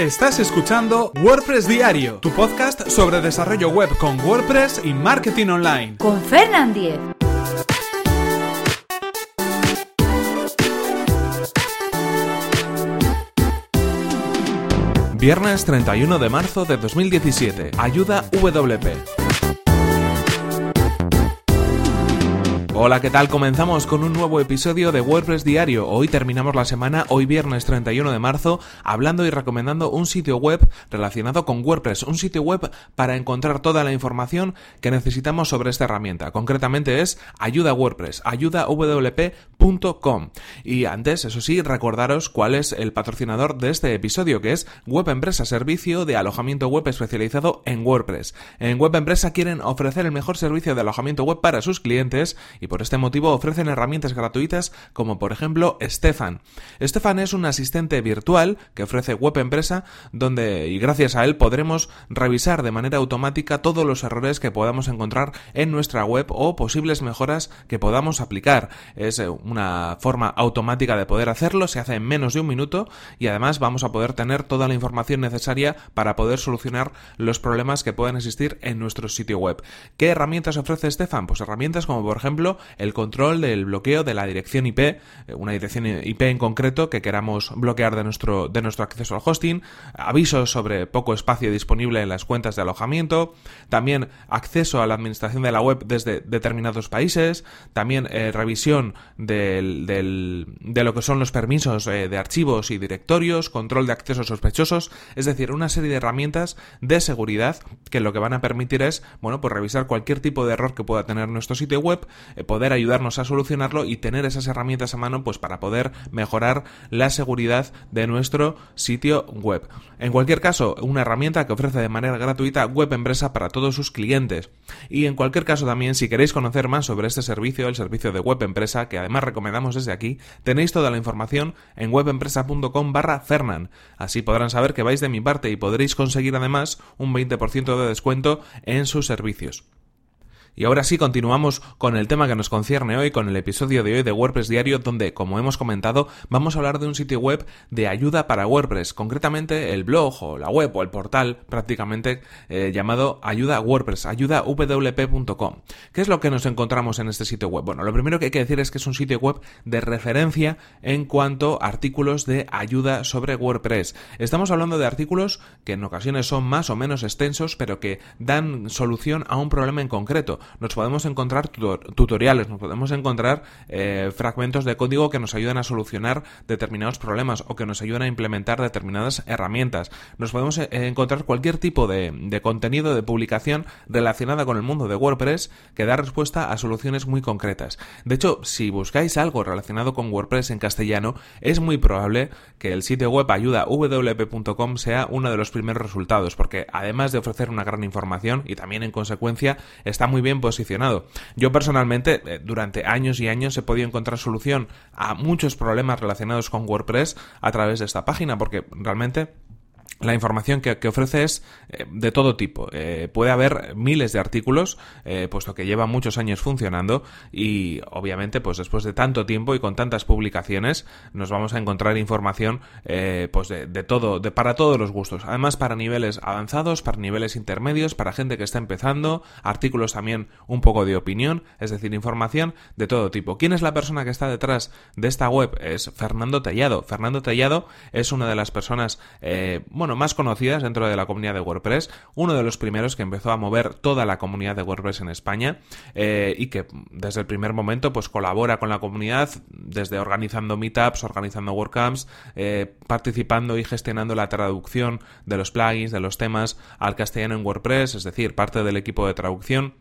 Estás escuchando WordPress Diario, tu podcast sobre desarrollo web con WordPress y marketing online. Con Fernand Diez. Viernes 31 de marzo de 2017. Ayuda WP. Hola, ¿qué tal? Comenzamos con un nuevo episodio de WordPress Diario. Hoy terminamos la semana, hoy viernes 31 de marzo, hablando y recomendando un sitio web relacionado con WordPress, un sitio web para encontrar toda la información que necesitamos sobre esta herramienta. Concretamente es Ayuda WordPress, ayudawp.com. Y antes, eso sí, recordaros cuál es el patrocinador de este episodio, que es Web Empresa, servicio de alojamiento web especializado en WordPress. En Web Empresa quieren ofrecer el mejor servicio de alojamiento web para sus clientes y por este motivo ofrecen herramientas gratuitas como por ejemplo Stefan. Stefan es un asistente virtual que ofrece Web Empresa donde y gracias a él podremos revisar de manera automática todos los errores que podamos encontrar en nuestra web o posibles mejoras que podamos aplicar. Es eh, una forma automática de poder hacerlo, se hace en menos de un minuto y además vamos a poder tener toda la información necesaria para poder solucionar los problemas que puedan existir en nuestro sitio web. ¿Qué herramientas ofrece Stefan? Pues herramientas como por ejemplo el control del bloqueo de la dirección IP, eh, una dirección IP en concreto que queramos bloquear de nuestro, de nuestro acceso al hosting, avisos sobre poco espacio disponible en las cuentas de alojamiento, también acceso a la administración de la web desde determinados países, también eh, revisión del, de lo que son los permisos eh, de archivos y directorios, control de accesos sospechosos, es decir, una serie de herramientas de seguridad que lo que van a permitir es, bueno, pues revisar cualquier tipo de error que pueda tener nuestro sitio web, poder ayudarnos a solucionarlo y tener esas herramientas a mano pues para poder mejorar la seguridad de nuestro sitio web. En cualquier caso, una herramienta que ofrece de manera gratuita Web Empresa para todos sus clientes. Y en cualquier caso también, si queréis conocer más sobre este servicio, el servicio de Web Empresa, que además recomendamos desde aquí, tenéis toda la información en webempresa.com barra Fernan. Así podrán saber que vais de mi parte y podréis conseguir además un 20% de descuento en sus servicios. Y ahora sí continuamos con el tema que nos concierne hoy, con el episodio de hoy de WordPress Diario, donde, como hemos comentado, vamos a hablar de un sitio web de ayuda para WordPress, concretamente el blog o la web o el portal prácticamente eh, llamado Ayuda WordPress, ayudawp.com. ¿Qué es lo que nos encontramos en este sitio web? Bueno, lo primero que hay que decir es que es un sitio web de referencia en cuanto a artículos de ayuda sobre WordPress. Estamos hablando de artículos que en ocasiones son más o menos extensos, pero que dan solución a un problema en concreto nos podemos encontrar tutoriales, nos podemos encontrar eh, fragmentos de código que nos ayudan a solucionar determinados problemas o que nos ayudan a implementar determinadas herramientas. Nos podemos eh, encontrar cualquier tipo de, contenido, de publicación relacionada con el mundo de WordPress que da respuesta a soluciones muy concretas. De hecho, si buscáis algo relacionado con WordPress en castellano, es muy probable que el sitio web ayudawp.com sea uno de los primeros resultados, porque además de ofrecer una gran información y también en consecuencia está muy bien posicionado. Yo personalmente, eh, durante años y años he podido encontrar solución a muchos problemas relacionados con WordPress a través de esta página, porque realmente la información que, ofrece es eh, de todo tipo. Eh, puede haber miles de artículos, eh, puesto que lleva muchos años funcionando y obviamente pues después de tanto tiempo y con tantas publicaciones nos vamos a encontrar información pues de, de, todo, de para todos los gustos. Además para niveles avanzados, para niveles intermedios, para gente que está empezando, artículos también un poco de opinión, es decir, información de todo tipo. ¿Quién es la persona que está detrás de esta web? Es Fernando Tellado. Fernando Tellado es una de las personas, bueno, más conocidas dentro de la comunidad de WordPress, uno de los primeros que empezó a mover toda la comunidad de WordPress en España eh, y que desde el primer momento pues colabora con la comunidad desde organizando meetups, organizando WordCamps, eh, participando y gestionando la traducción de los plugins, de los temas al castellano en WordPress, es decir, parte del equipo de traducción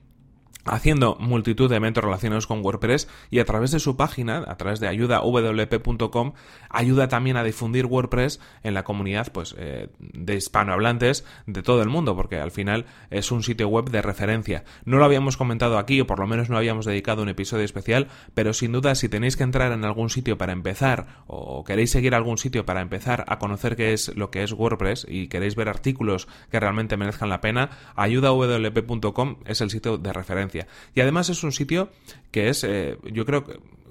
haciendo multitud de eventos relacionados con WordPress y a través de su página, a través de ayudawp.com, ayuda también a difundir WordPress en la comunidad pues, eh, de hispanohablantes de todo el mundo, porque al final es un sitio web de referencia. No lo habíamos comentado aquí, o por lo menos no habíamos dedicado un episodio especial, pero sin duda si tenéis que entrar en algún sitio para empezar, o queréis seguir algún sitio para empezar a conocer qué es lo que es WordPress y queréis ver artículos que realmente merezcan la pena, ayudawp.com es el sitio de referencia Y además es un sitio que es, eh, yo creo,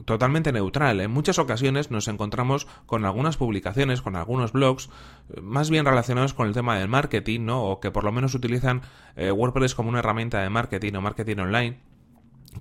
totalmente neutral. En muchas ocasiones nos encontramos con algunas publicaciones, con algunos blogs, eh, más bien relacionados con el tema del marketing, ¿no? O que por lo menos utilizan eh, WordPress como una herramienta de marketing o marketing online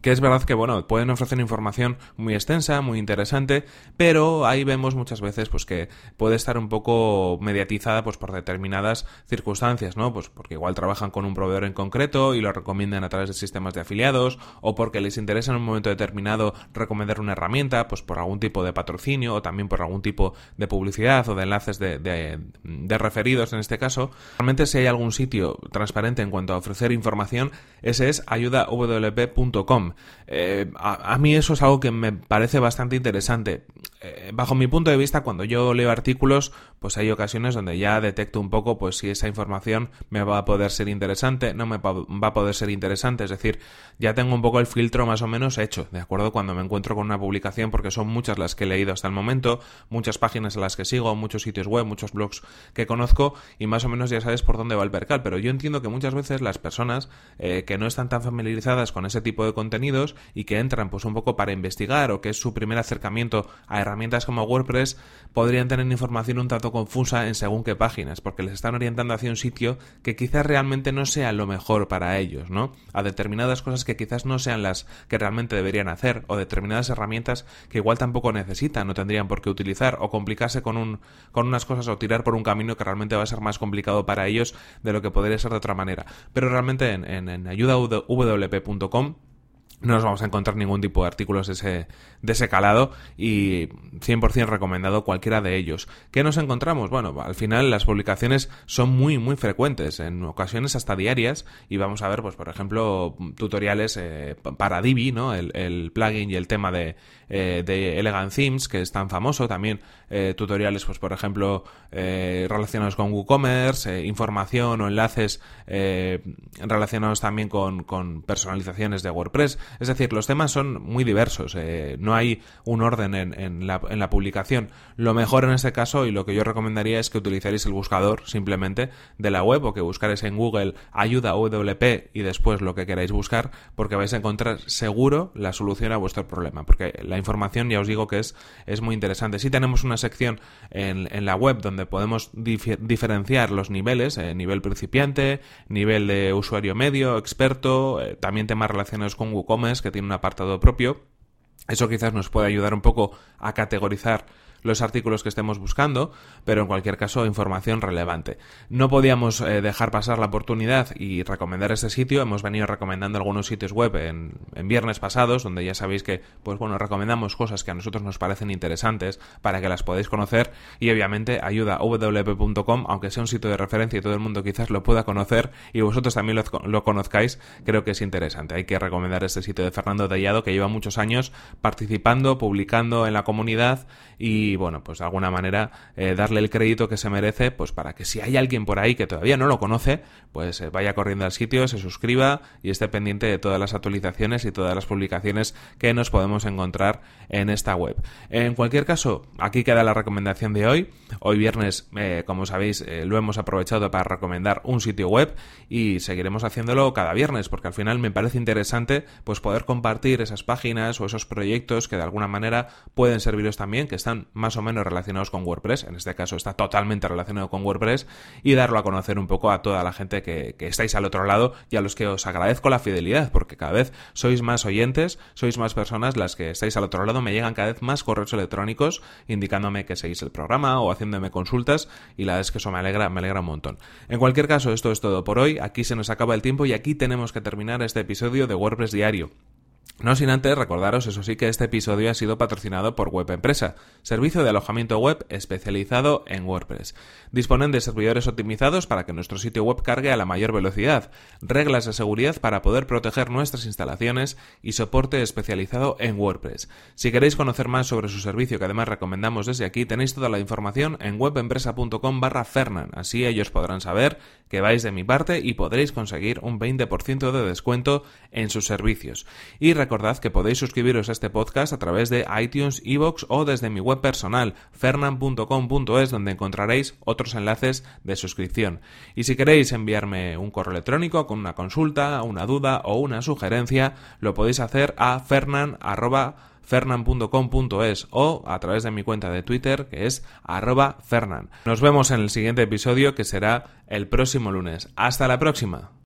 que es verdad que bueno pueden ofrecer información muy extensa muy interesante pero ahí vemos muchas veces pues que puede estar un poco mediatizada pues por determinadas circunstancias no pues porque igual trabajan con un proveedor en concreto y lo recomiendan a través de sistemas de afiliados o porque les interesa en un momento determinado recomendar una herramienta pues por algún tipo de patrocinio o también por algún tipo de publicidad o de enlaces de, de referidos en este caso. Realmente si hay algún sitio transparente en cuanto a ofrecer información ese es ayudawp.com eh, a, mí eso es algo que me parece bastante interesante. Eh, bajo mi punto de vista, cuando yo leo artículos, pues hay ocasiones donde ya detecto un poco pues si esa información me va a poder ser interesante, no me va a poder ser interesante, es decir, ya tengo un poco el filtro más o menos hecho, ¿de acuerdo? Cuando me encuentro con una publicación, porque son muchas las que he leído hasta el momento, muchas páginas a las que sigo, muchos sitios web, muchos blogs que conozco y más o menos ya sabes por dónde va el percal, pero yo entiendo que muchas veces las personas eh, que no están tan familiarizadas con ese tipo de contenidos y que entran pues un poco para investigar o que es su primer acercamiento a herramientas como WordPress, podrían tener información un tanto confusa en según qué páginas, porque les están orientando hacia un sitio que quizás realmente no sea lo mejor para ellos, ¿no? A determinadas cosas que quizás no sean las que realmente deberían hacer, o determinadas herramientas que igual tampoco necesitan, no tendrían por qué utilizar, o complicarse con, un, con unas cosas o tirar por un camino que realmente va a ser más complicado para ellos de lo que podría ser de otra manera. Pero realmente en, en, en ayudawp.com no nos vamos a encontrar ningún tipo de artículos de ese, de ese calado y 100% recomendado cualquiera de ellos. ¿Qué nos encontramos? Bueno, al final las publicaciones son muy, muy frecuentes, en ocasiones hasta diarias, y vamos a ver, pues por ejemplo, tutoriales eh, para Divi, ¿no? El, plugin y el tema de, eh, de, Elegant Themes, que es tan famoso, también eh, tutoriales, pues por ejemplo, relacionados con WooCommerce, información o enlaces relacionados también con, con personalizaciones de WordPress, es decir, los temas son muy diversos, eh, no hay un orden en, la, en, la, publicación. Lo mejor en este caso y lo que yo recomendaría es que utilizaréis el buscador simplemente de la web o que buscaréis en Google ayuda WP y después lo que queráis buscar porque vais a encontrar seguro la solución a vuestro problema porque la información ya os digo que es, es muy interesante. Si tenemos una sección en, en la web donde podemos diferenciar los niveles, eh, nivel principiante, nivel de usuario medio, experto, eh, también temas relacionados con WooCommerce que tiene un apartado propio. Eso quizás nos puede ayudar un poco a categorizar los artículos que estemos buscando, pero en cualquier caso información relevante. No podíamos eh, dejar pasar la oportunidad y recomendar este sitio. Hemos venido recomendando algunos sitios web en, viernes pasados, donde ya sabéis que, pues bueno, recomendamos cosas que a nosotros nos parecen interesantes para que las podáis conocer y obviamente ayuda wp.com, aunque sea un sitio de referencia y todo el mundo quizás lo pueda conocer y vosotros también lo, lo conozcáis, creo que es interesante. Hay que recomendar este sitio de Fernando Tellado que lleva muchos años participando, publicando en la comunidad y bueno, pues de alguna manera eh, darle el crédito que se merece, pues para que si hay alguien por ahí que todavía no lo conoce, pues eh, vaya corriendo al sitio, se suscriba y esté pendiente de todas las actualizaciones y todas las publicaciones que nos podemos encontrar en esta web. En cualquier caso, aquí queda la recomendación de hoy. Hoy viernes, eh, como sabéis, lo hemos aprovechado para recomendar un sitio web y seguiremos haciéndolo cada viernes porque al final me parece interesante pues poder compartir esas páginas o esos proyectos que de alguna manera pueden serviros también, que están más o menos relacionados con WordPress, en este caso está totalmente relacionado con WordPress, y darlo a conocer un poco a toda la gente que, estáis al otro lado y a los que os agradezco la fidelidad, porque cada vez sois más oyentes, sois más personas las que estáis al otro lado, me llegan cada vez más correos electrónicos indicándome que seguís el programa o haciéndome consultas, y la verdad es que eso me alegra, me alegra un montón. En cualquier caso, esto es todo por hoy, aquí se nos acaba el tiempo y aquí tenemos que terminar este episodio de WordPress Diario. No sin antes recordaros, eso sí, que este episodio ha sido patrocinado por Web Empresa, servicio de alojamiento web especializado en WordPress. Disponen de servidores optimizados para que nuestro sitio web cargue a la mayor velocidad, reglas de seguridad para poder proteger nuestras instalaciones y soporte especializado en WordPress. Si queréis conocer más sobre su servicio, que además recomendamos desde aquí, tenéis toda la información en webempresa.com barra Fernan. Así ellos podrán saber que vais de mi parte y podréis conseguir un 20% de descuento en sus servicios. Y recordad que podéis suscribiros a este podcast a través de iTunes, Evox o desde mi web personal, fernan.com.es, donde encontraréis otros enlaces de suscripción. Y si queréis enviarme un correo electrónico con una consulta, una duda o una sugerencia, lo podéis hacer a fernan.fernan.com.es o a través de mi cuenta de Twitter que es arroba fernan. Nos vemos en el siguiente episodio que será el próximo lunes. Hasta la próxima.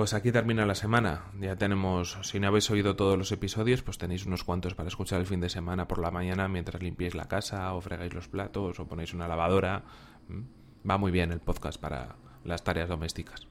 Pues aquí termina la semana. Ya tenemos, si no habéis oído todos los episodios, pues tenéis unos cuantos para escuchar el fin de semana por la mañana mientras limpiáis la casa o fregáis los platos o ponéis una lavadora. Mm. Va muy bien el podcast para las tareas domésticas.